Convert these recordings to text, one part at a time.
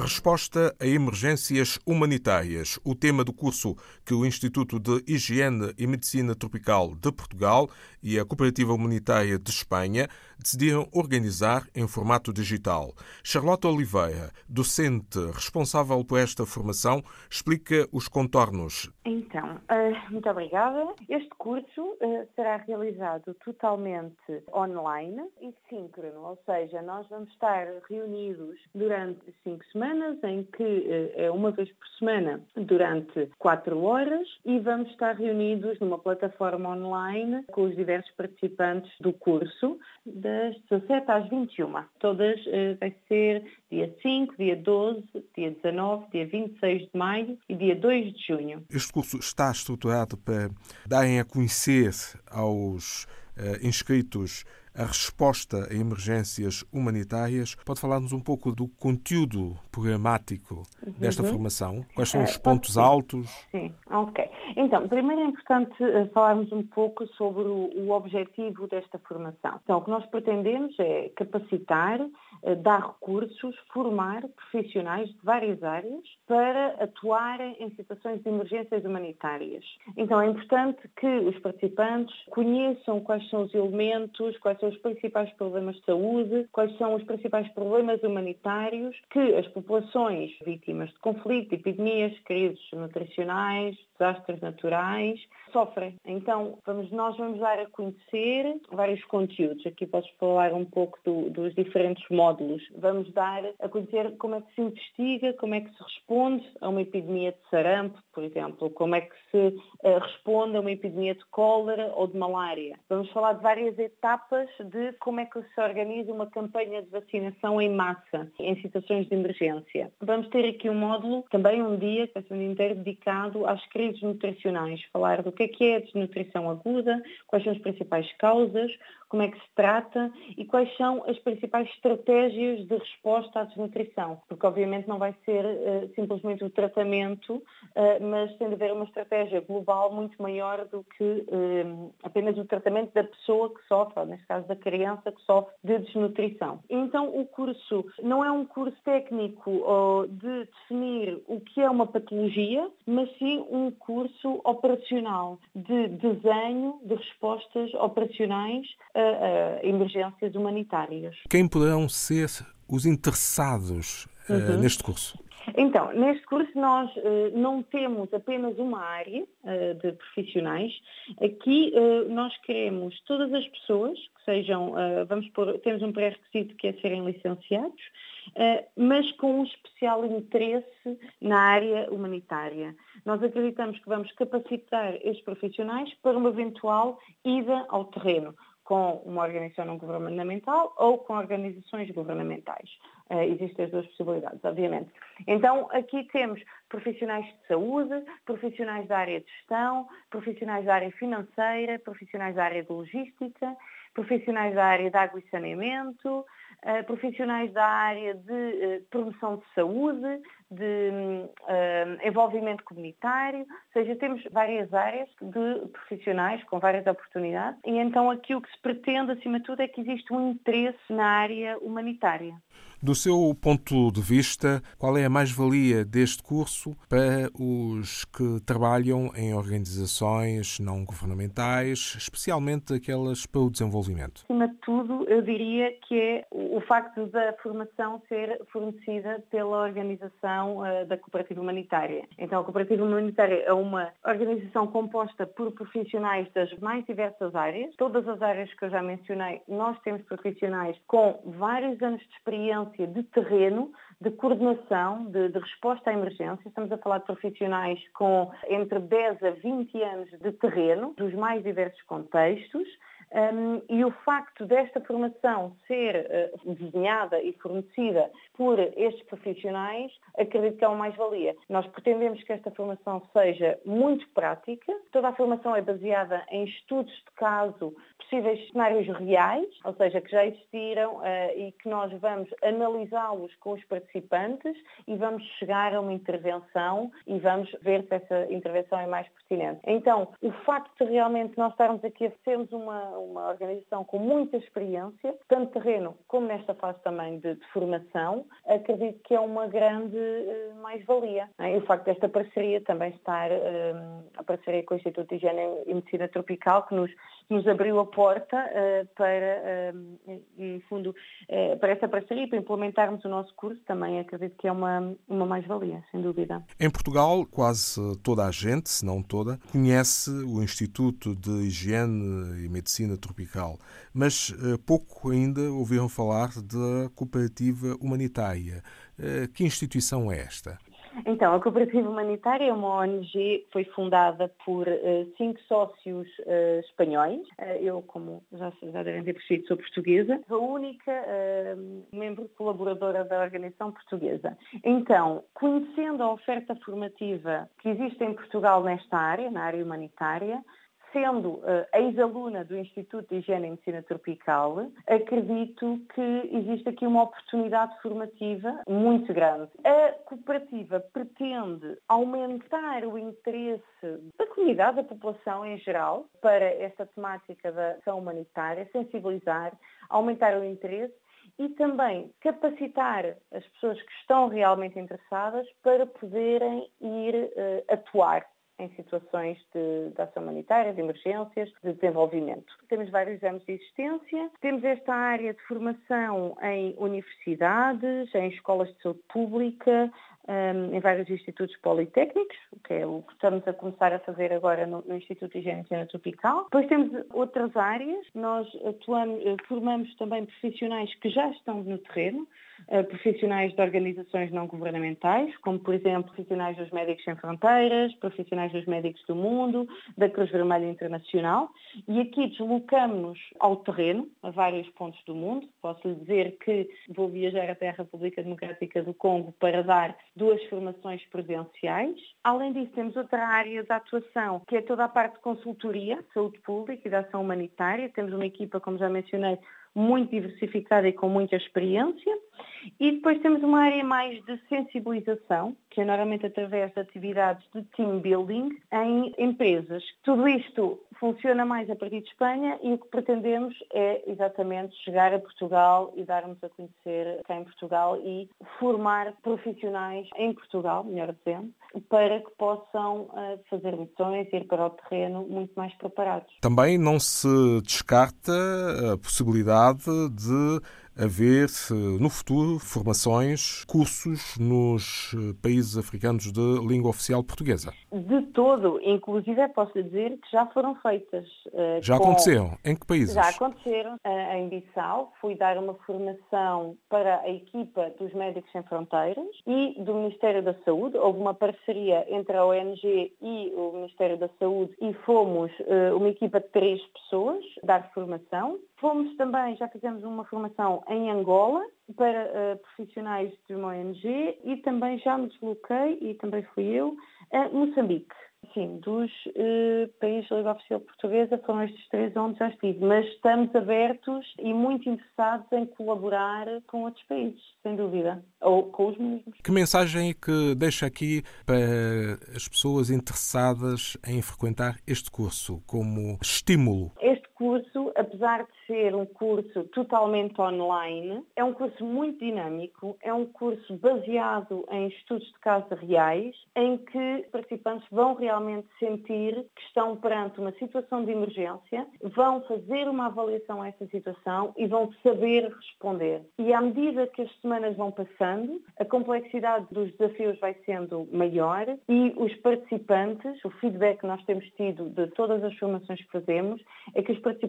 Resposta a emergências humanitárias. O tema do curso que o Instituto de Higiene e Medicina Tropical de Portugal e a Cooperativa Humanitária de Espanha decidiram organizar em formato digital. Charlotte Oliveira, docente responsável por esta formação, explica os contornos. Então, uh, muito obrigada. Este curso uh, será realizado totalmente online e síncrono, ou seja, nós vamos estar reunidos durante cinco semanas, em que uh, é uma vez por semana durante quatro horas e vamos estar reunidos numa plataforma online com os diversos participantes do curso das 17 às 21. Todas uh, vai ser dia 5, dia 12, dia 19, dia 26 de maio e dia 2 de junho. Este curso está estruturado para darem a conhecer aos uh, inscritos a resposta a emergências humanitárias. Pode falar-nos um pouco do conteúdo programático desta uhum. formação? Quais são os pontos altos? Sim, ok. Então, primeiro é importante eh, falarmos um pouco sobre o, objetivo desta formação. Então, o que nós pretendemos é capacitar, eh, dar recursos, formar profissionais de várias áreas para atuarem em situações de emergências humanitárias. Então, é importante que os participantes conheçam quais são os elementos, quais são os principais problemas de saúde, quais são os principais problemas humanitários que as populações vítimas de conflito, epidemias, crises nutricionais, desastres naturais, sofrem. Então, vamos, nós vamos dar a conhecer vários conteúdos. Aqui posso falar um pouco do, dos diferentes módulos. Vamos dar a conhecer como é que se investiga, como é que se responde a uma epidemia de sarampo, por exemplo, como é que se uh, responde a uma epidemia de cólera ou de malária. Vamos falar de várias etapas de como é que se organiza uma campanha de vacinação em massa em situações de emergência. Vamos ter aqui um módulo, também um dia, que vai ser um inteiro dedicado às crises nutricionais, falar do que é que é a desnutrição aguda, quais são as principais causas, como é que se trata e quais são as principais estratégias de resposta à desnutrição. Porque obviamente não vai ser uh, simplesmente o tratamento, uh, mas tem de haver uma estratégia global muito maior do que uh, apenas o tratamento da pessoa que sofre, neste caso da criança que sofre de desnutrição. Então o curso não é um curso técnico de definir o que é uma patologia, mas sim um curso operacional de desenho de respostas operacionais a, a emergências humanitárias. Quem poderão ser os interessados uh, uhum. neste curso? Então, neste curso nós uh, não temos apenas uma área uh, de profissionais. Aqui uh, nós queremos todas as pessoas que sejam, vamos pôr, temos um pré-requisito que é serem licenciados, mas com um especial interesse na área humanitária. Nós acreditamos que vamos capacitar estes profissionais para uma eventual ida ao terreno com uma organização não governamental ou com organizações governamentais. Uh, existem as duas possibilidades, obviamente. Então, aqui temos profissionais de saúde, profissionais da área de gestão, profissionais da área financeira, profissionais da área de logística, profissionais da área de água e saneamento, uh, profissionais da área de uh, promoção de saúde, de uh, envolvimento comunitário, ou seja, temos várias áreas de profissionais com várias oportunidades e então aqui o que se pretende, acima de tudo, é que existe um interesse na área humanitária. Do seu ponto de vista, qual é a mais-valia deste curso para os que trabalham em organizações não governamentais, especialmente aquelas para o desenvolvimento? Acima de tudo, eu diria que é o facto da formação ser fornecida pela organização uh, da Cooperativa Humanitária. Então, a Cooperativa Humanitária é uma organização composta por profissionais das mais diversas áreas. Todas as áreas que eu já mencionei, nós temos profissionais com vários anos de experiência de terreno, de coordenação, de, de, resposta à emergência. Estamos a falar de profissionais com entre 10 a 20 anos de terreno, dos mais diversos contextos. Um, e o facto desta formação ser uh, desenhada e fornecida por estes profissionais, acredito que é uma mais-valia. Nós pretendemos que esta formação seja muito prática, toda a formação é baseada em estudos de caso, possíveis cenários reais, ou seja, que já existiram uh, e que nós vamos analisá-los com os participantes e vamos chegar a uma intervenção e vamos ver se essa intervenção é mais pertinente. Então, o facto de realmente nós estarmos aqui a sermos uma, uma organização com muita experiência, tanto terreno como nesta fase também de, de formação, acredito que é uma grande uh, mais-valia. É? E o facto desta parceria também estar, uh, a parceria com o Instituto de Higiene e Medicina Tropical, que nos, nos abriu a porta uh, para, em fundo, para essa parceria, para implementarmos o nosso curso, também acredito que é uma, uma mais-valia, sem dúvida. Em Portugal, quase toda a gente, se não toda, conhece o Instituto de Higiene e Medicina Tropical, mas pouco ainda ouviram falar da cooperativa humanitária. Que instituição é esta? Então, a Cooperativa Humanitária é uma ONG foi fundada por uh, cinco sócios uh, espanhóis. Uh, eu, como já, já devem ter percebido, sou portuguesa. A única membro colaboradora da organização portuguesa. Então, conhecendo a oferta formativa que existe em Portugal nesta área, na área humanitária, sendo uh, ex-aluna do Instituto de Higiene e Medicina Tropical, acredito que existe aqui uma oportunidade formativa muito grande. A cooperativa pretende aumentar o interesse da comunidade, da população em geral, para esta temática da ação humanitária, sensibilizar, aumentar o interesse e também capacitar as pessoas que estão realmente interessadas para poderem ir uh, atuar em situações de, de, ação humanitária, de emergências, de desenvolvimento. Temos vários anos de existência, temos esta área de formação em universidades, em escolas de saúde pública, um, em vários institutos politécnicos, que é o que estamos a começar a fazer agora no, no Instituto de Higiene Tropical. Depois temos outras áreas, nós atuamos, eh, formamos também profissionais que já estão no terreno, profissionais de organizações não governamentais, como por exemplo profissionais dos Médicos Sem Fronteiras, profissionais dos Médicos do Mundo, da Cruz Vermelha Internacional, e aqui deslocamos-nos ao terreno, a vários pontos do mundo. Posso lhe dizer que vou viajar até a República Democrática do Congo para dar duas formações presenciais. Além disso, temos outra área de atuação, que é toda a parte de consultoria, saúde pública e de ação humanitária. Temos uma equipa, como já mencionei, muito diversificada e com muita experiência. E depois temos uma área mais de sensibilização, que é normalmente através de atividades de team building em empresas. Tudo isto funciona mais a partir de Espanha e o que pretendemos é exatamente chegar a Portugal e darmos a conhecer cá em Portugal e formar profissionais em Portugal, melhor dizendo, para que possam uh, fazer missões, ir para o terreno muito mais preparados. Também não se descarta a possibilidade de haver no futuro formações, cursos nos eh, países africanos de língua oficial portuguesa? De todo, inclusive posso dizer que já foram feitas. Uh, já com... aconteceram? Em que países? Já aconteceram. Uh, em Bissau, fui dar uma formação para a equipa dos Médicos Sem Fronteiras e do Ministério da Saúde. Houve uma parceria entre a ONG e o Ministério da Saúde e fomos uma equipa de três pessoas dar formação. Fomos também, já fizemos uma formação em Angola para uh, profissionais de uma ONG e também já me desloquei, e também fui eu, a Moçambique. Sim, dos uh, países da língua oficial portuguesa foram estes três onde já estive, mas estamos abertos e muito interessados em colaborar com outros países, sem dúvida, ou com os mesmos. Que mensagem é que deixa aqui para as pessoas interessadas em frequentar este curso como estímulo? Este curso, apesar de ser um curso totalmente online, é um curso muito dinâmico, é um curso baseado em estudos de casos reais, em que os participantes vão realmente sentir que estão perante uma situação de emergência, vão fazer uma avaliação a essa situação e vão saber responder. E à medida que as semanas vão passando, a complexidade dos desafios vai sendo maior e os participantes, o feedback que nós temos tido de todas as formações que fazemos, é que os participantes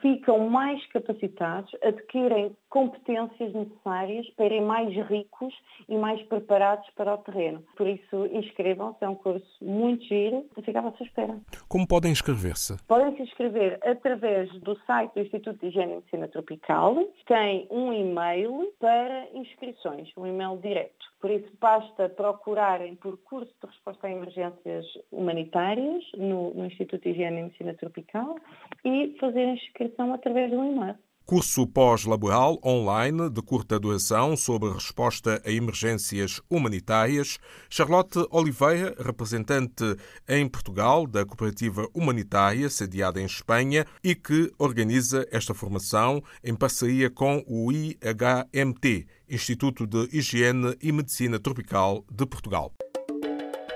ficam mais capacitados, adquirem competências necessárias para irem mais ricos e mais preparados para o terreno. Por isso, inscrevam-se, é um curso muito giro fica à vossa espera. Como podem inscrever-se? Podem se inscrever através do site do Instituto de Higiene e Medicina Tropical. Tem um e-mail para inscrições, um e-mail direto. Por isso, basta procurarem por curso de resposta a emergências humanitárias no, no Instituto de Higiene e Medicina Tropical e fazer a inscrição através do e-mail. Curso pós-laboral online de curta duração sobre resposta a emergências humanitárias. Charlotte Oliveira, representante em Portugal da Cooperativa Humanitária, sediada em Espanha, e que organiza esta formação em parceria com o IHMT, Instituto de Higiene e Medicina Tropical de Portugal.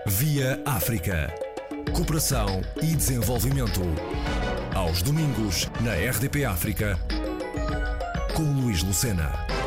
Via África. Cooperação e desenvolvimento. Aos domingos, na RDP África com Luís Lucena.